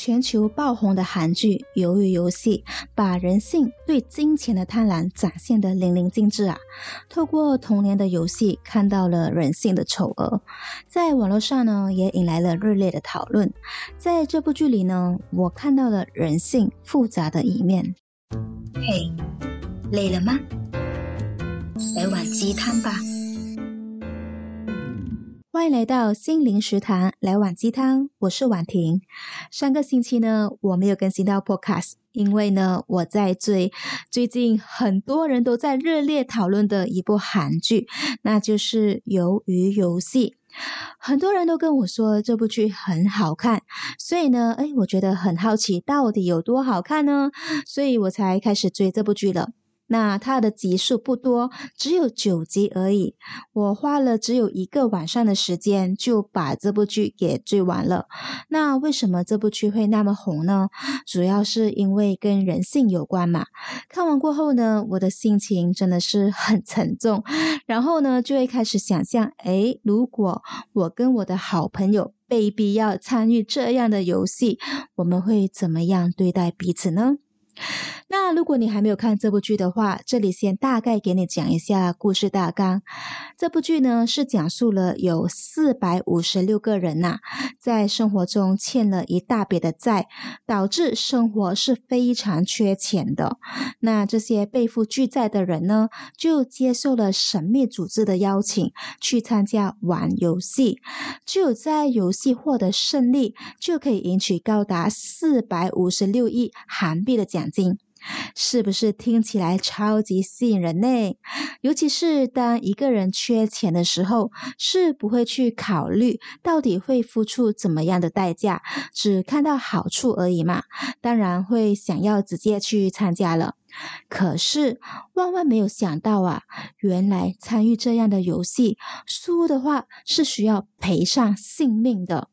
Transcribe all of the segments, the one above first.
全球爆红的韩剧《鱿鱼游戏》，把人性对金钱的贪婪展现得淋漓尽致啊！透过童年的游戏，看到了人性的丑恶，在网络上呢，也引来了热烈的讨论。在这部剧里呢，我看到了人性复杂的一面。嘿，累了吗？来碗鸡汤吧。欢迎来到心灵食堂，来碗鸡汤。我是婉婷。上个星期呢，我没有更新到 Podcast，因为呢，我在追最近很多人都在热烈讨论的一部韩剧，那就是《鱿鱼游戏》。很多人都跟我说这部剧很好看，所以呢，哎，我觉得很好奇，到底有多好看呢？所以我才开始追这部剧了。那它的集数不多，只有九集而已。我花了只有一个晚上的时间就把这部剧给追完了。那为什么这部剧会那么红呢？主要是因为跟人性有关嘛。看完过后呢，我的心情真的是很沉重。然后呢，就会开始想象，诶，如果我跟我的好朋友被逼要参与这样的游戏，我们会怎么样对待彼此呢？那如果你还没有看这部剧的话，这里先大概给你讲一下故事大纲。这部剧呢是讲述了有四百五十六个人呐、在生活中欠了一大笔的债，导致生活是非常缺钱的。那这些背负巨债的人呢，就接受了神秘组织的邀请，去参加玩游戏。只有在游戏获得胜利，就可以赢取高达四百五十六亿韩币的奖金。是不是听起来超级吸引人呢？尤其是当一个人缺钱的时候，是不会去考虑到底会付出怎么样的代价，只看到好处而已嘛。当然会想要直接去参加了。可是万万没有想到啊，原来参与这样的游戏，输的话是需要赔上性命的。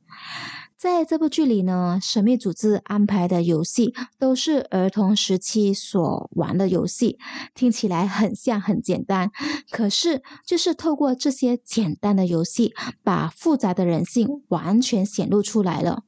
在这部剧里呢，神秘组织安排的游戏都是儿童时期所玩的游戏，听起来很像很简单，可是就是透过这些简单的游戏，把复杂的人性完全显露出来了。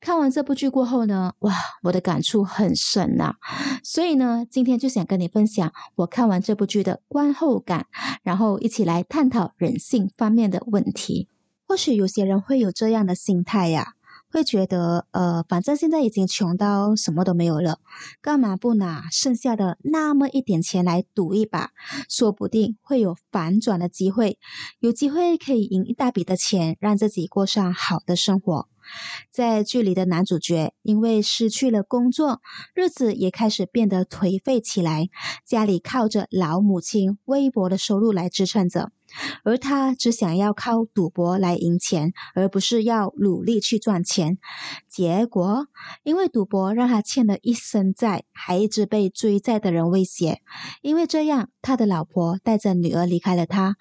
看完这部剧过后呢，哇，我的感触很深呐，所以呢，今天就想跟你分享我看完这部剧的观后感，然后一起来探讨人性方面的问题。或许有些人会有这样的心态呀。会觉得，呃，反正现在已经穷到什么都没有了，干嘛不拿剩下的那么一点钱来赌一把？说不定会有反转的机会，有机会可以赢一大笔的钱，让自己过上好的生活。在剧里的男主角因为失去了工作，日子也开始变得颓废起来，家里靠着老母亲微薄的收入来支撑着。而他只想要靠赌博来赢钱，而不是要努力去赚钱。结果，因为赌博让他欠了一身债，还一直被追债的人威胁。因为这样，他的老婆带着女儿离开了他。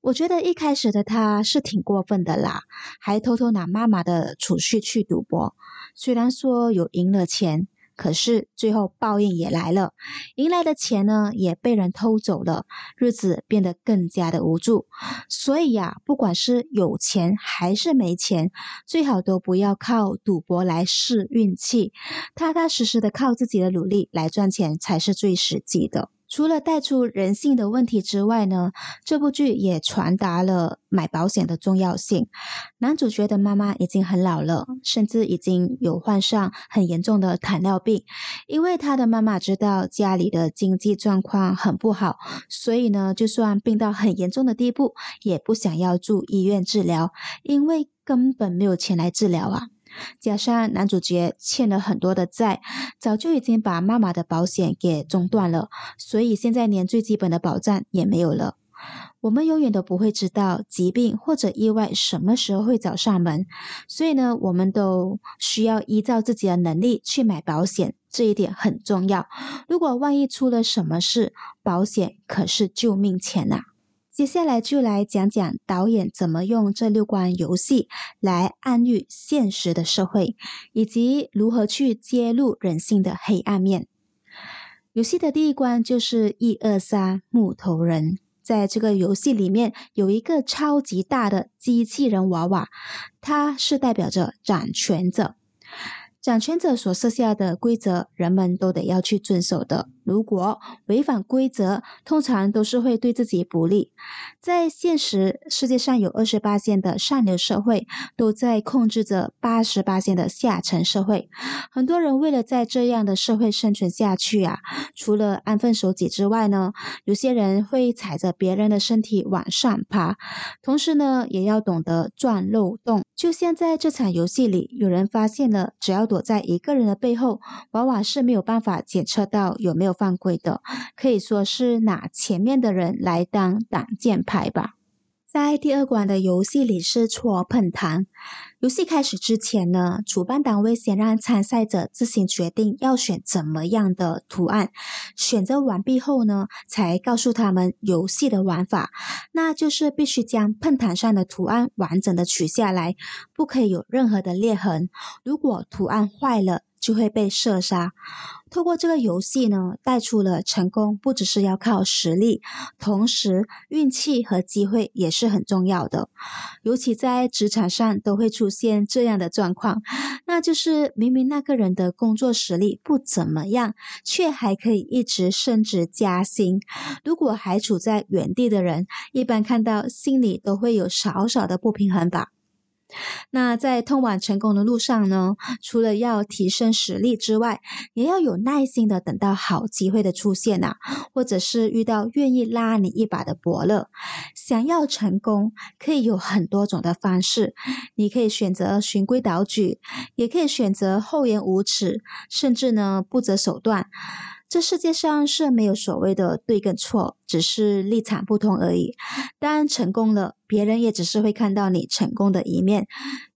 我觉得一开始的他是挺过分的啦，还偷偷拿妈妈的储蓄去赌博。虽然说有赢了钱。可是最后报应也来了，赢来的钱呢也被人偷走了，日子变得更加的无助。所以呀，不管是有钱还是没钱，最好都不要靠赌博来试运气，踏踏实实的靠自己的努力来赚钱才是最实际的。除了带出人性的问题之外呢，这部剧也传达了买保险的重要性。男主角的妈妈已经很老了，甚至已经有患上很严重的糖尿病。因为他的妈妈知道家里的经济状况很不好，所以呢，就算病到很严重的地步，也不想要住医院治疗，因为根本没有钱来治疗啊。加上男主角欠了很多的债，早就已经把妈妈的保险给中断了，所以现在连最基本的保障也没有了。我们永远都不会知道疾病或者意外什么时候会找上门，所以呢，我们都需要依照自己的能力去买保险，这一点很重要。如果万一出了什么事，保险可是救命钱呐。接下来就来讲讲导演怎么用这六关游戏来暗喻现实的社会，以及如何去揭露人性的黑暗面。游戏的第一关就是一二三木头人，在这个游戏里面有一个超级大的机器人娃娃，它是代表着掌权者。掌权者所设下的规则，人们都得要去遵守的。如果违反规则，通常都是会对自己不利。在现实世界上有二十八线的上流社会，都在控制着八十八线的下层社会。很多人为了在这样的社会生存下去啊，除了安分守己之外呢，有些人会踩着别人的身体往上爬，同时呢，也要懂得钻漏洞。就像在这场游戏里，有人发现了，只要躲在一个人的背后，往往是没有办法检测到有没有犯规的，可以说是拿前面的人来当挡箭牌吧。在第二关的游戏里是搓喷糖。游戏开始之前呢，主办单位先让参赛者自行决定要选怎么样的图案。选择完毕后呢，才告诉他们游戏的玩法，那就是必须将喷糖上的图案完整的取下来，不可以有任何的裂痕。如果图案坏了，就会被射杀。透过这个游戏呢，带出了成功不只是要靠实力，同时运气和机会也是很重要的。尤其在职场上都会出现这样的状况，那就是明明那个人的工作实力不怎么样，却还可以一直升职加薪。如果还处在原地的人，一般看到心里都会有少少的不平衡吧。那在通往成功的路上呢，除了要提升实力之外，也要有耐心的等到好机会的出现啊，或者是遇到愿意拉你一把的伯乐。想要成功，可以有很多种的方式，你可以选择循规蹈矩，也可以选择厚颜无耻，甚至呢不择手段。这世界上是没有所谓的对跟错，只是立场不同而已。当成功了，别人也只是会看到你成功的一面，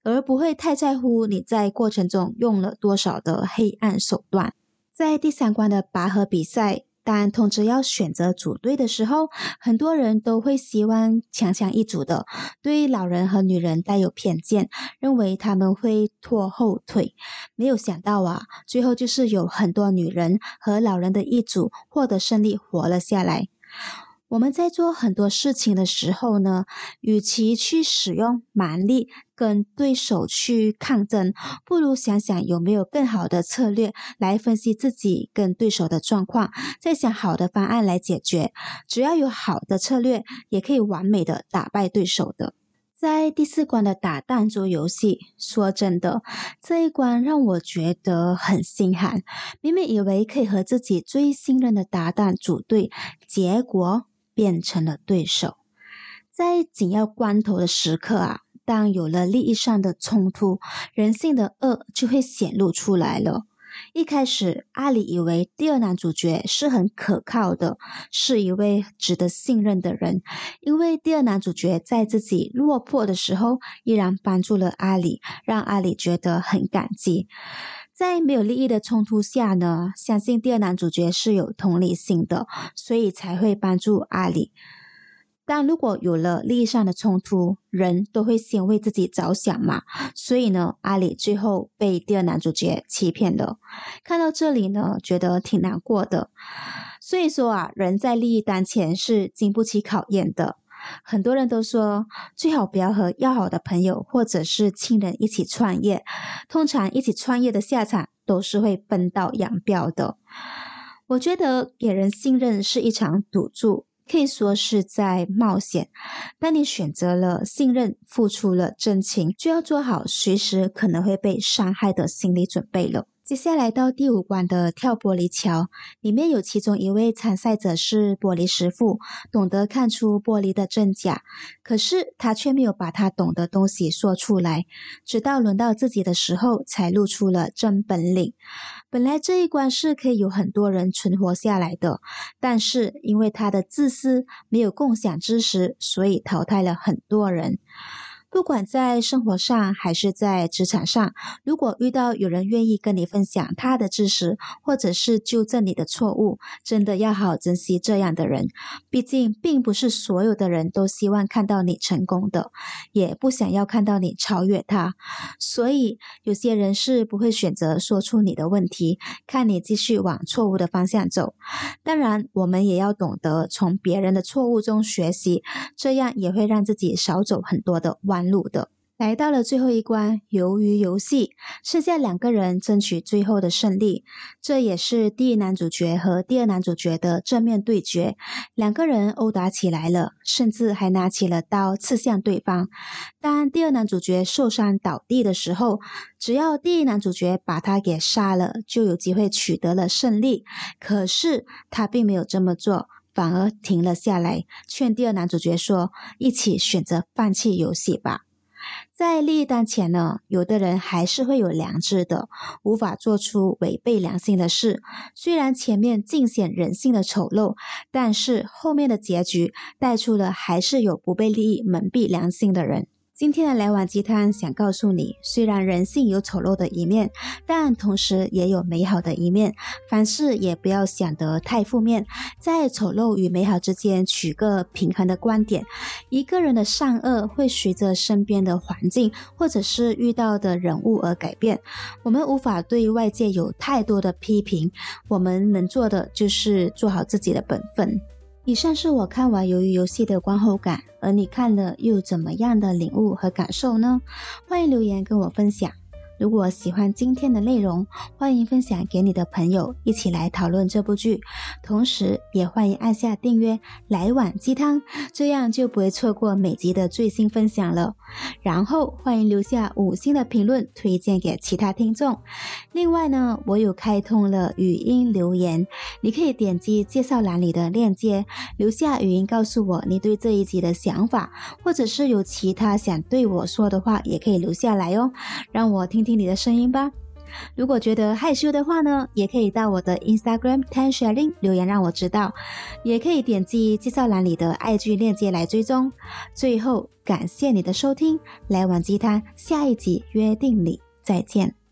而不会太在乎你在过程中用了多少的黑暗手段。在第三关的拔河比赛。但通知要选择组队的时候，很多人都会希望强强一组的，对老人和女人带有偏见，认为他们会拖后腿。没有想到啊，最后就是有很多女人和老人的一组获得胜利，活了下来。我们在做很多事情的时候呢，与其去使用蛮力跟对手去抗争，不如想想有没有更好的策略来分析自己跟对手的状况，再想好的方案来解决。只要有好的策略，也可以完美的打败对手的。在第四关的打弹珠游戏，说真的，这一关让我觉得很心寒。明明以为可以和自己最信任的搭档组队，结果。变成了对手，在紧要关头的时刻啊，当有了利益上的冲突，人性的恶就会显露出来了。一开始，阿里以为第二男主角是很可靠的，是一位值得信任的人，因为第二男主角在自己落魄的时候，依然帮助了阿里，让阿里觉得很感激。在没有利益的冲突下呢，相信第二男主角是有同理心的，所以才会帮助阿里。但如果有了利益上的冲突，人都会先为自己着想嘛，所以呢，阿里最后被第二男主角欺骗了。看到这里呢，觉得挺难过的。所以说啊，人在利益当前是经不起考验的。很多人都说，最好不要和要好的朋友或者是亲人一起创业。通常一起创业的下场都是会分道扬镳的。我觉得给人信任是一场赌注，可以说是在冒险。当你选择了信任，付出了真情，就要做好随时可能会被伤害的心理准备了。接下来到第五关的跳玻璃桥，里面有其中一位参赛者是玻璃师傅，懂得看出玻璃的真假，可是他却没有把他懂的东西说出来，直到轮到自己的时候才露出了真本领。本来这一关是可以有很多人存活下来的，但是因为他的自私，没有共享知识，所以淘汰了很多人。不管在生活上还是在职场上，如果遇到有人愿意跟你分享他的知识，或者是纠正你的错误，真的要好珍惜这样的人。毕竟，并不是所有的人都希望看到你成功的，也不想要看到你超越他。所以，有些人是不会选择说出你的问题，看你继续往错误的方向走。当然，我们也要懂得从别人的错误中学习，这样也会让自己少走很多的弯。路的来到了最后一关，鱿鱼游戏，剩下两个人争取最后的胜利。这也是第一男主角和第二男主角的正面对决，两个人殴打起来了，甚至还拿起了刀刺向对方。当第二男主角受伤倒地的时候，只要第一男主角把他给杀了，就有机会取得了胜利。可是他并没有这么做，反而停了下来，劝第二男主角说：“一起选择放弃游戏吧。”在利益当前呢，有的人还是会有良知的，无法做出违背良心的事。虽然前面尽显人性的丑陋，但是后面的结局带出了还是有不被利益蒙蔽良心的人。今天的来碗鸡汤想告诉你，虽然人性有丑陋的一面，但同时也有美好的一面。凡事也不要想得太负面，在丑陋与美好之间取个平衡的观点。一个人的善恶会随着身边的环境或者是遇到的人物而改变。我们无法对外界有太多的批评，我们能做的就是做好自己的本分。以上是我看完《鱿鱼游戏》的观后感，而你看了又怎么样的领悟和感受呢？欢迎留言跟我分享。如果喜欢今天的内容，欢迎分享给你的朋友，一起来讨论这部剧。同时，也欢迎按下订阅，来碗鸡汤，这样就不会错过每集的最新分享了。然后，欢迎留下五星的评论，推荐给其他听众。另外呢，我有开通了语音留言，你可以点击介绍栏里的链接，留下语音告诉我你对这一集的想法，或者是有其他想对我说的话，也可以留下来哦，让我听听你的声音吧。如果觉得害羞的话呢，也可以到我的 Instagram Tan Sherlyn 留言让我知道，也可以点击介绍栏里的爱剧链接来追踪。最后，感谢你的收听，来碗鸡汤，下一集约定你再见。